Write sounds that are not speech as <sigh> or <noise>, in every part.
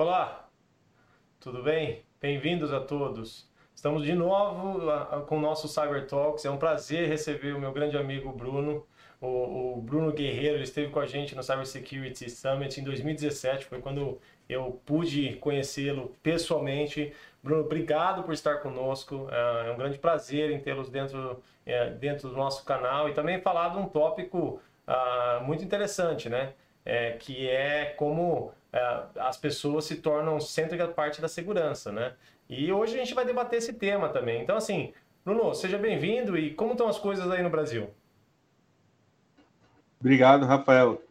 Olá, tudo bem? Bem-vindos a todos. Estamos de novo com o nosso Cyber Talks. É um prazer receber o meu grande amigo Bruno. O, o Bruno Guerreiro ele esteve com a gente no Cyber Security Summit em 2017. Foi quando eu pude conhecê-lo pessoalmente. Bruno, obrigado por estar conosco. É, é um grande prazer em tê-los dentro, é, dentro do nosso canal e também falar de um tópico uh, muito interessante, né? É, que é como as pessoas se tornam centro da parte da segurança, né? E hoje a gente vai debater esse tema também. Então, assim, Bruno, seja bem-vindo e como estão as coisas aí no Brasil? Obrigado, Rafael.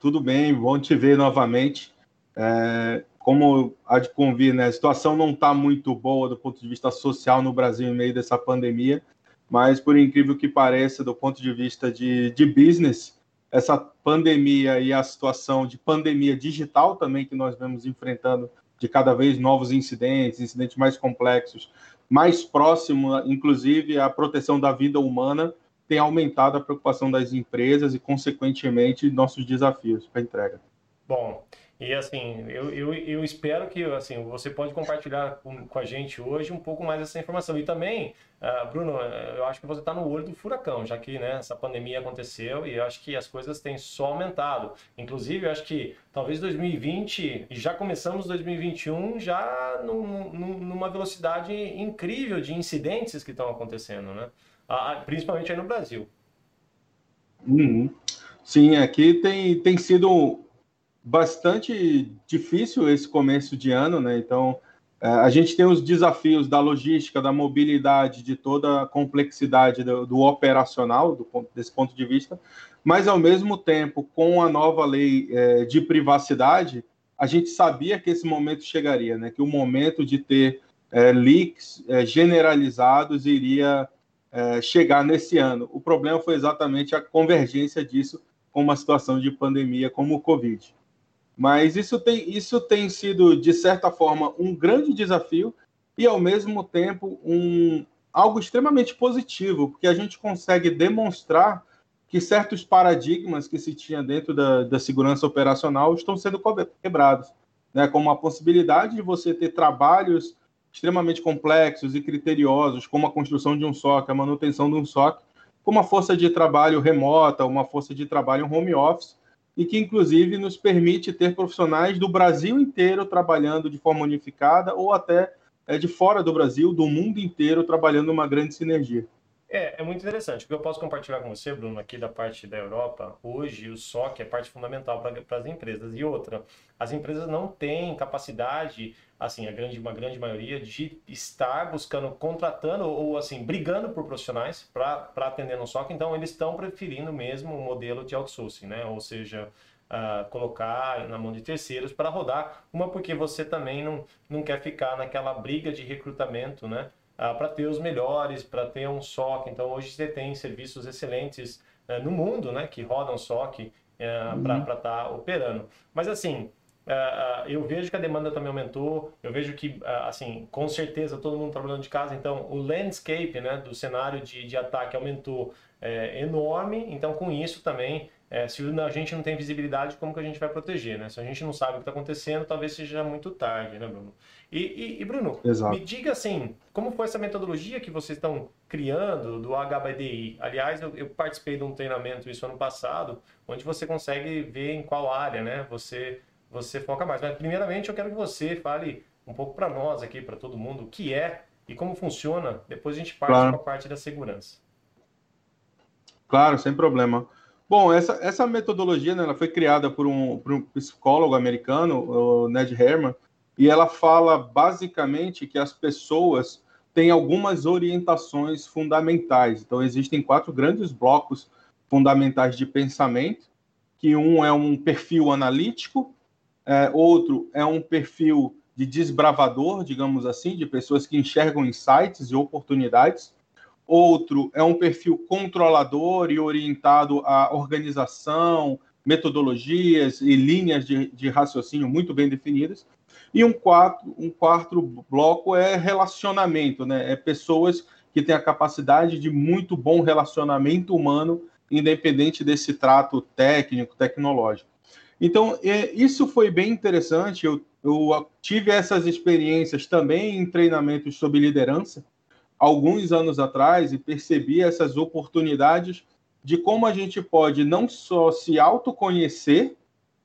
Tudo bem, bom te ver novamente. É, como há de convir, né, a situação não está muito boa do ponto de vista social no Brasil em meio dessa pandemia, mas por incrível que pareça, do ponto de vista de, de business, essa pandemia e a situação de pandemia digital também que nós vemos enfrentando de cada vez novos incidentes, incidentes mais complexos, mais próximo, inclusive, à proteção da vida humana, tem aumentado a preocupação das empresas e, consequentemente, nossos desafios para entrega. Bom, e assim, eu, eu, eu espero que assim, você pode compartilhar com, com a gente hoje um pouco mais dessa informação. E também, uh, Bruno, eu acho que você está no olho do furacão, já que né, essa pandemia aconteceu e eu acho que as coisas têm só aumentado. Inclusive, eu acho que talvez 2020, e já começamos 2021 já num, num, numa velocidade incrível de incidentes que estão acontecendo, né? Uh, principalmente aí no Brasil. Uhum. Sim, aqui tem, tem sido bastante difícil esse começo de ano, né? Então, é, a gente tem os desafios da logística, da mobilidade, de toda a complexidade do, do operacional, do ponto, desse ponto de vista, mas, ao mesmo tempo, com a nova lei é, de privacidade, a gente sabia que esse momento chegaria, né? Que o momento de ter é, leaks é, generalizados iria é, chegar nesse ano. O problema foi exatamente a convergência disso com uma situação de pandemia como o Covid. Mas isso tem, isso tem sido, de certa forma, um grande desafio e, ao mesmo tempo, um, algo extremamente positivo, porque a gente consegue demonstrar que certos paradigmas que se tinha dentro da, da segurança operacional estão sendo quebrados, né? como a possibilidade de você ter trabalhos extremamente complexos e criteriosos, como a construção de um SOC, a manutenção de um SOC, com uma força de trabalho remota, uma força de trabalho home office, e que, inclusive, nos permite ter profissionais do Brasil inteiro trabalhando de forma unificada ou até é, de fora do Brasil, do mundo inteiro, trabalhando uma grande sinergia. É, é muito interessante. O que eu posso compartilhar com você, Bruno, aqui da parte da Europa, hoje o SOC é parte fundamental para as empresas. E outra, as empresas não têm capacidade, assim, a grande, uma grande maioria, de estar buscando, contratando ou, assim, brigando por profissionais para atender no SOC. Então, eles estão preferindo mesmo o modelo de outsourcing, né? Ou seja, Uh, colocar na mão de terceiros para rodar. Uma porque você também não, não quer ficar naquela briga de recrutamento, né? Ah, para ter os melhores, para ter um SOC. Então, hoje você tem serviços excelentes eh, no mundo né, que rodam SOC eh, uhum. para estar tá operando. Mas, assim, Uh, eu vejo que a demanda também aumentou, eu vejo que, assim, com certeza todo mundo trabalhando de casa, então o landscape né, do cenário de, de ataque aumentou é, enorme, então com isso também, é, se a gente não tem visibilidade, como que a gente vai proteger, né? Se a gente não sabe o que está acontecendo, talvez seja muito tarde, né, Bruno? E, e, e Bruno, Exato. me diga assim, como foi essa metodologia que vocês estão criando do HBDI? Aliás, eu, eu, participei de um treinamento isso ano passado, onde você consegue ver em qual área, né, você você foca mais. Mas primeiramente eu quero que você fale um pouco para nós aqui, para todo mundo, o que é e como funciona. Depois a gente parte claro. para a parte da segurança. Claro, sem problema. Bom, essa, essa metodologia né, ela foi criada por um, por um psicólogo americano, o Ned Herman, e ela fala basicamente que as pessoas têm algumas orientações fundamentais. Então, existem quatro grandes blocos fundamentais de pensamento, que um é um perfil analítico, é, outro é um perfil de desbravador, digamos assim, de pessoas que enxergam insights e oportunidades. Outro é um perfil controlador e orientado à organização, metodologias e linhas de, de raciocínio muito bem definidas. E um quarto, um quarto bloco é relacionamento, né? É pessoas que têm a capacidade de muito bom relacionamento humano, independente desse trato técnico, tecnológico. Então, é, isso foi bem interessante. Eu, eu tive essas experiências também em treinamentos sobre liderança, alguns anos atrás, e percebi essas oportunidades de como a gente pode não só se autoconhecer,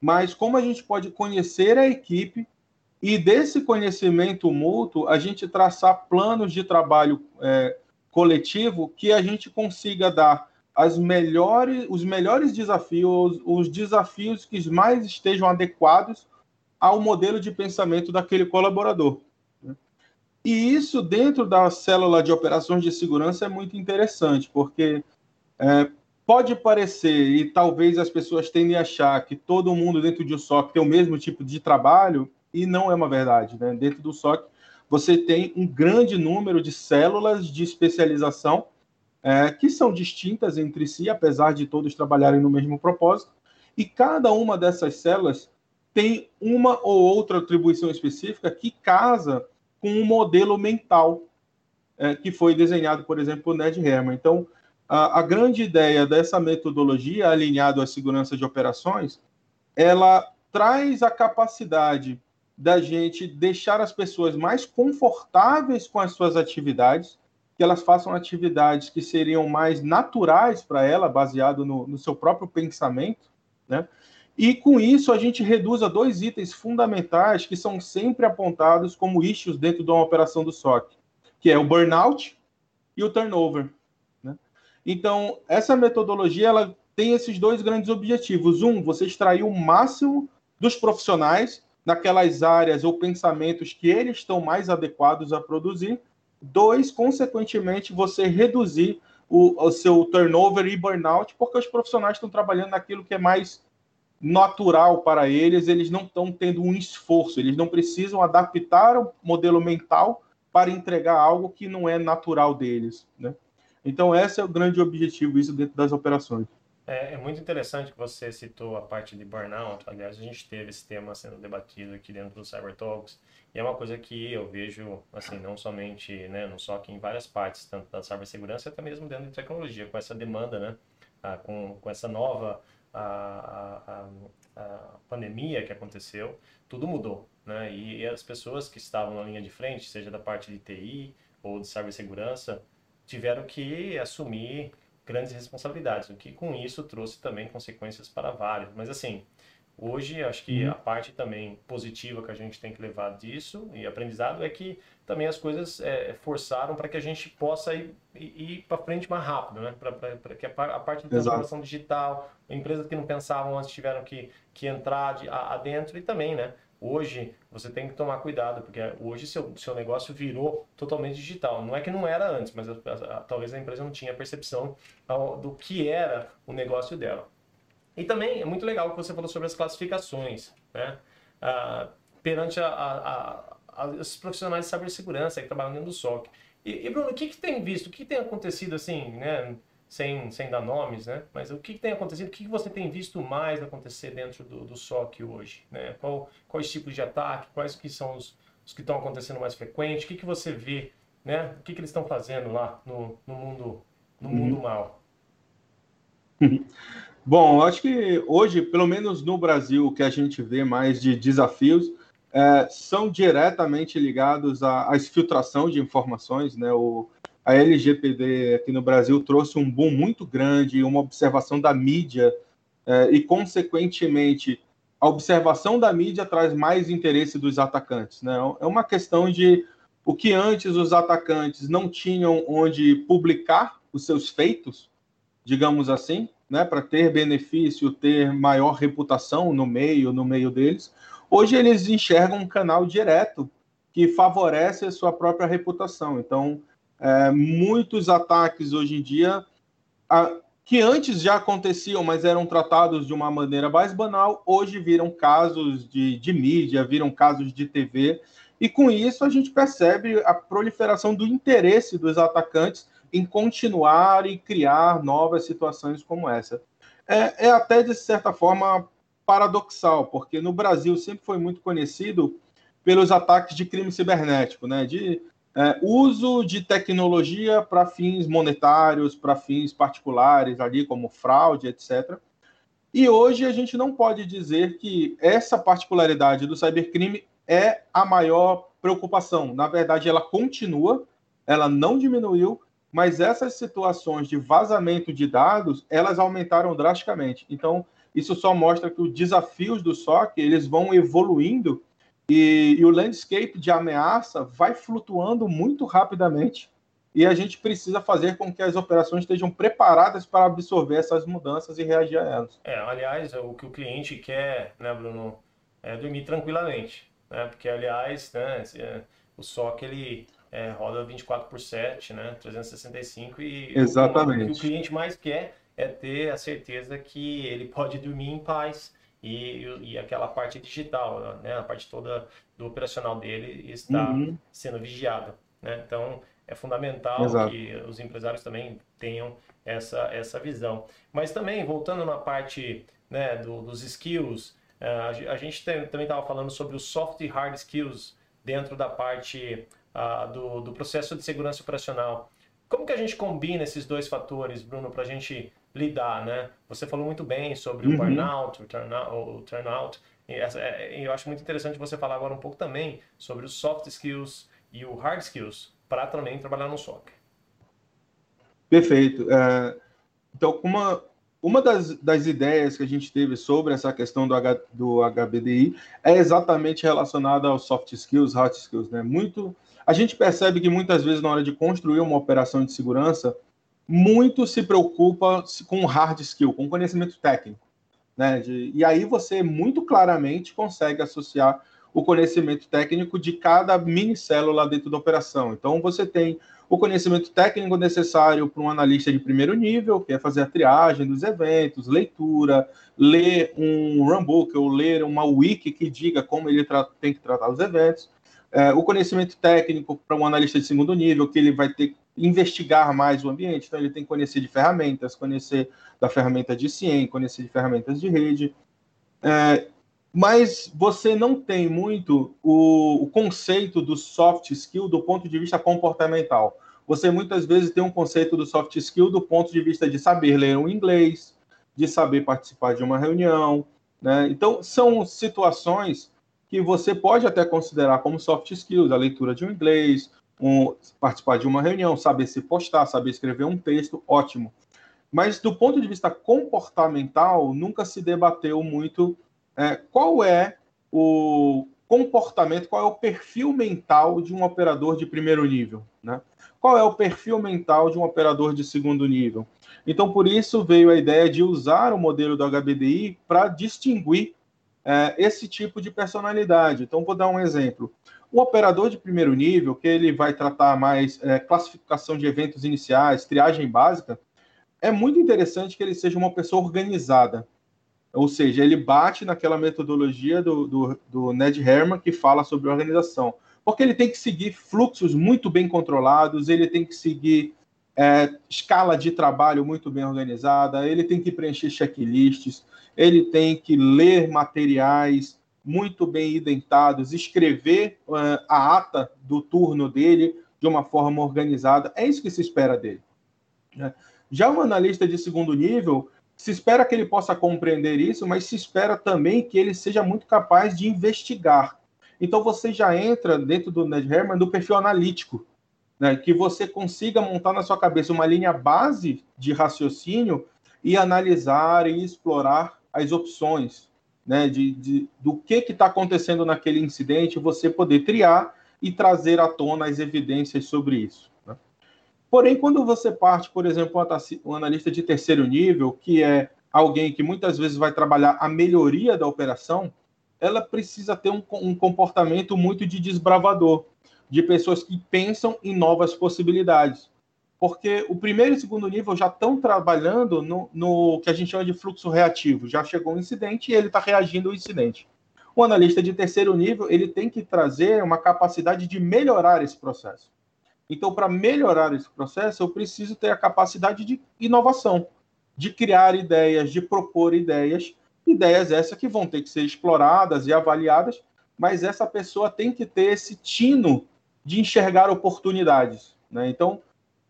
mas como a gente pode conhecer a equipe e desse conhecimento mútuo a gente traçar planos de trabalho é, coletivo que a gente consiga dar as melhores, os melhores desafios, os desafios que mais estejam adequados ao modelo de pensamento daquele colaborador. E isso dentro da célula de operações de segurança é muito interessante, porque é, pode parecer, e talvez as pessoas tendem a achar que todo mundo dentro de um SOC tem o mesmo tipo de trabalho, e não é uma verdade. Né? Dentro do SOC, você tem um grande número de células de especialização é, que são distintas entre si, apesar de todos trabalharem no mesmo propósito, e cada uma dessas células tem uma ou outra atribuição específica que casa com um modelo mental é, que foi desenhado, por exemplo, por Ned Herman. Então, a, a grande ideia dessa metodologia, alinhado à segurança de operações, ela traz a capacidade da gente deixar as pessoas mais confortáveis com as suas atividades, que elas façam atividades que seriam mais naturais para ela, baseado no, no, seu próprio pensamento, né? E com isso a gente reduz a dois itens fundamentais que são sempre apontados como issues dentro de uma operação do SOC, que é o burnout e o turnover. Né? Então, essa metodologia ela tem esses dois grandes objetivos. Um, você extrair o máximo dos profissionais naquelas áreas ou pensamentos que eles estão mais adequados a produzir, Dois, consequentemente, você reduzir o, o seu turnover e burnout, porque os profissionais estão trabalhando naquilo que é mais natural para eles, eles não estão tendo um esforço, eles não precisam adaptar o modelo mental para entregar algo que não é natural deles. Né? Então, esse é o grande objetivo, isso dentro das operações. É, é, muito interessante que você citou a parte de burnout. Aliás, a gente teve esse tema sendo debatido aqui dentro do Cyber Talks. E é uma coisa que eu vejo, assim, não somente né, no SOC, em várias partes, tanto da cibersegurança, até mesmo dentro de tecnologia, com essa demanda, né? Ah, com, com essa nova a, a, a, pandemia que aconteceu, tudo mudou, né? E, e as pessoas que estavam na linha de frente, seja da parte de TI ou de cibersegurança, tiveram que assumir grandes responsabilidades, o que com isso trouxe também consequências para vários. Mas assim, hoje acho que uhum. a parte também positiva que a gente tem que levar disso e aprendizado é que também as coisas é, forçaram para que a gente possa ir, ir para frente mais rápido, né? Para que a, a, parte de transformação Exato. digital, empresas que não pensavam antes tiveram que, que entrar de, a, adentro e também, né? Hoje você tem que tomar cuidado, porque hoje seu, seu negócio virou totalmente digital. Não é que não era antes, mas a, a, talvez a empresa não tinha percepção do que era o negócio dela. E também é muito legal o que você falou sobre as classificações, né? Ah, perante os profissionais de cibersegurança que trabalham dentro do SOC. E, e Bruno, o que, que tem visto, o que tem acontecido assim, né? sem, sem dar nomes, né? Mas o que, que tem acontecido? O que, que você tem visto mais acontecer dentro do, do SOC hoje? Né? Qual, quais tipos de ataque? Quais que são os, os que estão acontecendo mais frequentes? O que, que você vê? Né? O que, que eles estão fazendo lá no, no mundo no uhum. mundo mal? <laughs> Bom, acho que hoje, pelo menos no Brasil, o que a gente vê mais de desafios é, são diretamente ligados à, à exfiltração de informações, né? O, a LGPD aqui no Brasil trouxe um boom muito grande, uma observação da mídia eh, e, consequentemente, a observação da mídia traz mais interesse dos atacantes. Né? É uma questão de o que antes os atacantes não tinham onde publicar os seus feitos, digamos assim, né, para ter benefício, ter maior reputação no meio, no meio deles. Hoje eles enxergam um canal direto que favorece a sua própria reputação. Então, é, muitos ataques hoje em dia, a, que antes já aconteciam, mas eram tratados de uma maneira mais banal, hoje viram casos de, de mídia, viram casos de TV, e com isso a gente percebe a proliferação do interesse dos atacantes em continuar e criar novas situações como essa. É, é, até, de certa forma, paradoxal, porque no Brasil sempre foi muito conhecido pelos ataques de crime cibernético, né? De é, uso de tecnologia para fins monetários, para fins particulares, ali como fraude, etc. E hoje a gente não pode dizer que essa particularidade do cybercrime é a maior preocupação. Na verdade, ela continua, ela não diminuiu, mas essas situações de vazamento de dados, elas aumentaram drasticamente. Então, isso só mostra que os desafios do SOC, eles vão evoluindo e, e o landscape de ameaça vai flutuando muito rapidamente e a gente precisa fazer com que as operações estejam preparadas para absorver essas mudanças e reagir a elas. É, aliás, o que o cliente quer, né, Bruno, é dormir tranquilamente, né? Porque, aliás, né, é, o SOC ele é, roda 24 por 7, né, 365 e Exatamente. o que o cliente mais quer é ter a certeza que ele pode dormir em paz e, e aquela parte digital, né, a parte toda do operacional dele está uhum. sendo vigiada. Né? Então, é fundamental Exato. que os empresários também tenham essa, essa visão. Mas também, voltando na parte né, do, dos skills, uh, a gente tem, também estava falando sobre os soft e hard skills dentro da parte uh, do, do processo de segurança operacional. Como que a gente combina esses dois fatores, Bruno, para a gente lidar, né? Você falou muito bem sobre uhum. o burnout, o turnout, o turnout. E é, eu acho muito interessante você falar agora um pouco também sobre os soft skills e o hard skills para também trabalhar no SOC. Perfeito. É, então, uma, uma das, das ideias que a gente teve sobre essa questão do, H, do HBDI é exatamente relacionada aos soft skills, hard skills. Né? Muito, a gente percebe que muitas vezes, na hora de construir uma operação de segurança, muito se preocupa com hard skill, com conhecimento técnico. Né? De, e aí você muito claramente consegue associar o conhecimento técnico de cada mini célula dentro da operação. Então, você tem o conhecimento técnico necessário para um analista de primeiro nível, que é fazer a triagem dos eventos, leitura, ler um runbook ou ler uma wiki que diga como ele tem que tratar os eventos. É, o conhecimento técnico para um analista de segundo nível, que ele vai ter que investigar mais o ambiente, então ele tem que conhecer de ferramentas, conhecer da ferramenta de CIEM, conhecer de ferramentas de rede. É, mas você não tem muito o, o, conceito do soft skill do ponto de vista comportamental. Você muitas vezes tem um conceito do soft skill do ponto de vista de saber ler um inglês, de saber participar de uma reunião. Né? Então, são situações que você pode até considerar como soft skills, a leitura de um inglês, um, participar de uma reunião, saber se postar, saber escrever um texto, ótimo. Mas do ponto de vista comportamental, nunca se debateu muito é, qual é o comportamento, qual é o perfil mental de um operador de primeiro nível, né? Qual é o perfil mental de um operador de segundo nível? Então, por isso veio a ideia de usar o modelo do HBDI para distinguir é, esse tipo de personalidade. Então, vou dar um exemplo. O operador de primeiro nível, que ele vai tratar mais é, classificação de eventos iniciais, triagem básica, é muito interessante que ele seja uma pessoa organizada. Ou seja, ele bate naquela metodologia do, do, do Ned Herman que fala sobre organização. Porque ele tem que seguir fluxos muito bem controlados, ele tem que seguir é, escala de trabalho muito bem organizada, ele tem que preencher checklists, ele tem que ler materiais muito bem identados, escrever uh, a ata do turno dele de uma forma organizada. É isso que se espera dele. Né? Já um analista de segundo nível, se espera que ele possa compreender isso, mas se espera também que ele seja muito capaz de investigar. Então você já entra dentro do Ned Herman do perfil analítico, né? que você consiga montar na sua cabeça uma linha base de raciocínio e analisar e explorar as opções, né? de, de do que está acontecendo naquele incidente, você poder triar e trazer à tona as evidências sobre isso. Porém, quando você parte, por exemplo, um analista de terceiro nível, que é alguém que muitas vezes vai trabalhar a melhoria da operação, ela precisa ter um, um comportamento muito de desbravador, de pessoas que pensam em novas possibilidades. Porque o primeiro e segundo nível já estão trabalhando no, no que a gente chama de fluxo reativo. Já chegou um incidente e ele está reagindo ao incidente. O analista de terceiro nível ele tem que trazer uma capacidade de melhorar esse processo. Então, para melhorar esse processo, eu preciso ter a capacidade de inovação, de criar ideias, de propor ideias, ideias essas que vão ter que ser exploradas e avaliadas, mas essa pessoa tem que ter esse tino de enxergar oportunidades. Né? Então,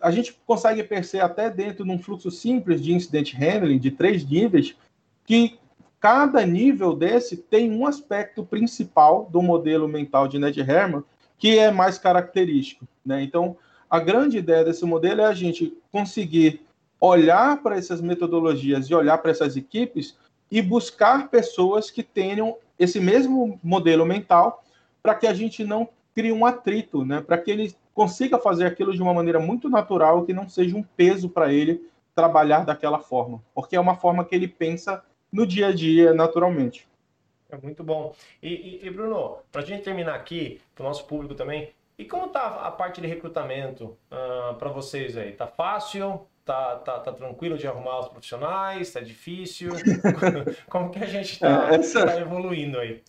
a gente consegue perceber até dentro de um fluxo simples de incident handling de três níveis que cada nível desse tem um aspecto principal do modelo mental de Ned Herman que é mais característico. Né? Então, a grande ideia desse modelo é a gente conseguir olhar para essas metodologias e olhar para essas equipes e buscar pessoas que tenham esse mesmo modelo mental para que a gente não crie um atrito, né? para que ele consiga fazer aquilo de uma maneira muito natural, que não seja um peso para ele trabalhar daquela forma, porque é uma forma que ele pensa no dia a dia naturalmente. É muito bom. E, e, e Bruno, para a gente terminar aqui, para o nosso público também, e como está a parte de recrutamento uh, ah, para vocês aí? Tá fácil? Tá, tá, tá tranquilo de arrumar os profissionais? Tá difícil? <laughs> como que a gente está é, essa... tá evoluindo aí?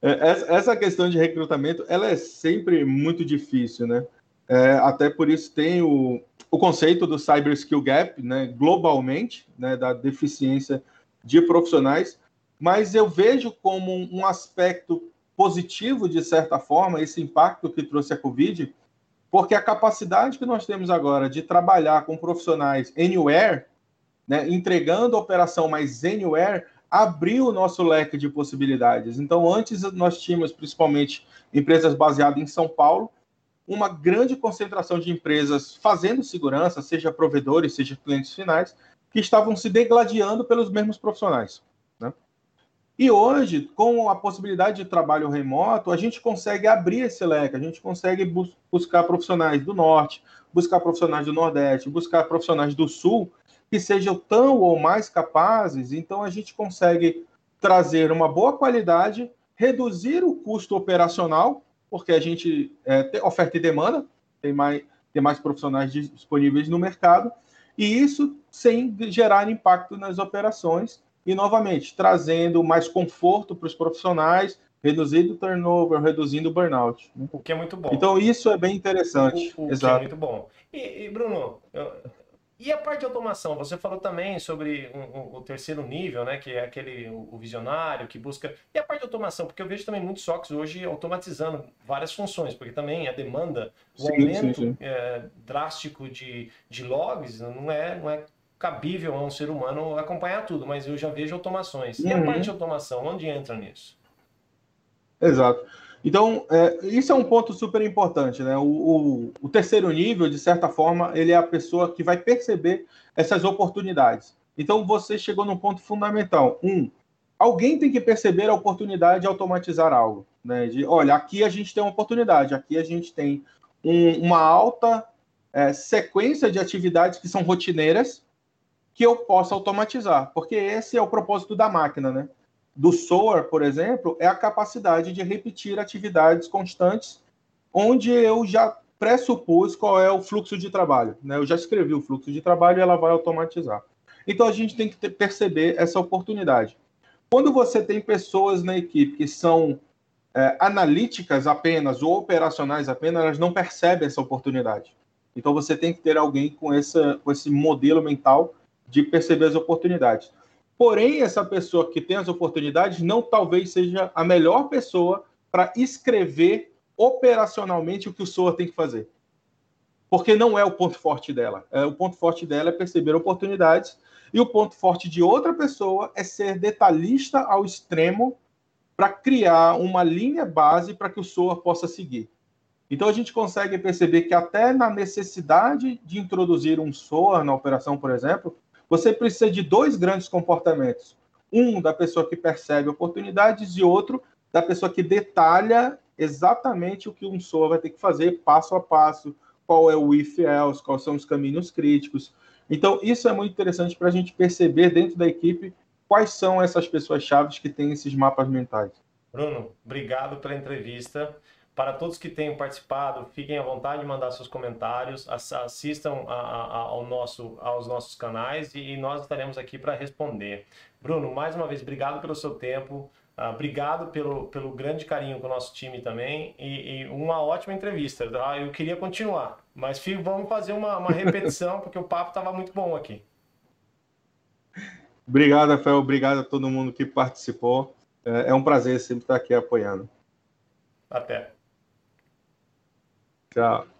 É, essa questão de recrutamento, ela é sempre muito difícil, né? É, até por isso tem o, o conceito do Cyber Skill Gap, né, globalmente, né, da deficiência de profissionais, mas eu vejo como um aspecto positivo, de certa forma, esse impacto que trouxe a Covid, porque a capacidade que nós temos agora de trabalhar com profissionais anywhere, né, entregando a operação mais anywhere, abriu o nosso leque de possibilidades. Então, antes nós tínhamos, principalmente, empresas baseadas em São Paulo, uma grande concentração de empresas fazendo segurança, seja provedores, seja clientes finais, que estavam se degladiando pelos mesmos profissionais. E hoje, com a possibilidade de trabalho remoto, a gente consegue abrir esse leque, a gente consegue bus buscar profissionais do norte, buscar profissionais do nordeste, buscar profissionais do sul que sejam tão ou mais capazes, então a gente consegue trazer uma boa qualidade, reduzir o custo operacional porque a gente é, tem oferta e demanda, tem mais, tem mais profissionais disponíveis no mercado, e isso sem gerar impacto nas operações, e novamente, trazendo mais conforto para os profissionais, reduzindo o turnover, reduzindo o burnout. Né? O que é muito bom. Então, isso é bem interessante. O, o Exato. que é muito bom. E, e Bruno, eu, e a parte de automação, você falou também sobre o, o, terceiro nível, né, que é aquele o, visionário que busca. E a parte de automação, porque eu vejo também muitos SOCs hoje automatizando várias funções, porque também a demanda, o sim, aumento sim, sim. É, drástico de, de logs não é, não é cabível a um ser humano acompanhar tudo, mas eu já vejo automações. E a uhum. parte de automação, onde entra nisso? Exato. Então, é, isso é um ponto super importante, né? O, o, o, terceiro nível, de certa forma, ele é a pessoa que vai perceber essas oportunidades. Então, você chegou num ponto fundamental. Um, alguém tem que perceber a oportunidade de automatizar algo, né? De, olha, aqui a gente tem uma oportunidade, aqui a gente tem um, uma alta é, sequência de atividades que são rotineiras que eu possa automatizar, porque esse é o propósito da máquina, né? do SOAR, por exemplo, é a capacidade de repetir atividades constantes, onde eu já pressupus qual é o fluxo de trabalho. Né? Eu já escrevi o fluxo de trabalho e ela vai automatizar. Então a gente tem que ter, perceber essa oportunidade. Quando você tem pessoas na equipe que são é, analíticas apenas ou operacionais apenas, elas não percebem essa oportunidade. Então você tem que ter alguém com, essa, com esse modelo mental de perceber as oportunidades. Porém, essa pessoa que tem as oportunidades não talvez seja a melhor pessoa para escrever operacionalmente o que o SOA tem que fazer. Porque não é o ponto forte dela. É, o ponto forte dela é perceber oportunidades e o ponto forte de outra pessoa é ser detalhista ao extremo para criar uma linha base para que o SOA possa seguir. Então a gente consegue perceber que até na necessidade de introduzir um SOA na operação, por exemplo, você precisa de dois grandes comportamentos. Um da pessoa que percebe oportunidades e outro da pessoa que detalha exatamente o que um SOA vai ter que fazer passo a passo, qual é o if else, quais são os caminhos críticos. Então, isso é muito interessante para a gente perceber dentro da equipe quais são essas pessoas chaves que têm esses mapas mentais. Bruno, obrigado pela entrevista. Para todos que tenham participado, fiquem à vontade de mandar seus comentários, assistam a, a, ao nosso, aos nossos canais e nós estaremos aqui para responder. Bruno, mais uma vez, obrigado pelo seu tempo, uh, obrigado pelo, pelo grande carinho com o nosso time também e, e uma ótima entrevista. Tá? Eu queria continuar, mas filho, vamos fazer uma, uma repetição <laughs> porque o papo estava muito bom aqui. Obrigado, Rafael. Obrigado a todo mundo que participou. É, é um prazer sempre estar aqui apoiando. Até. Tchau.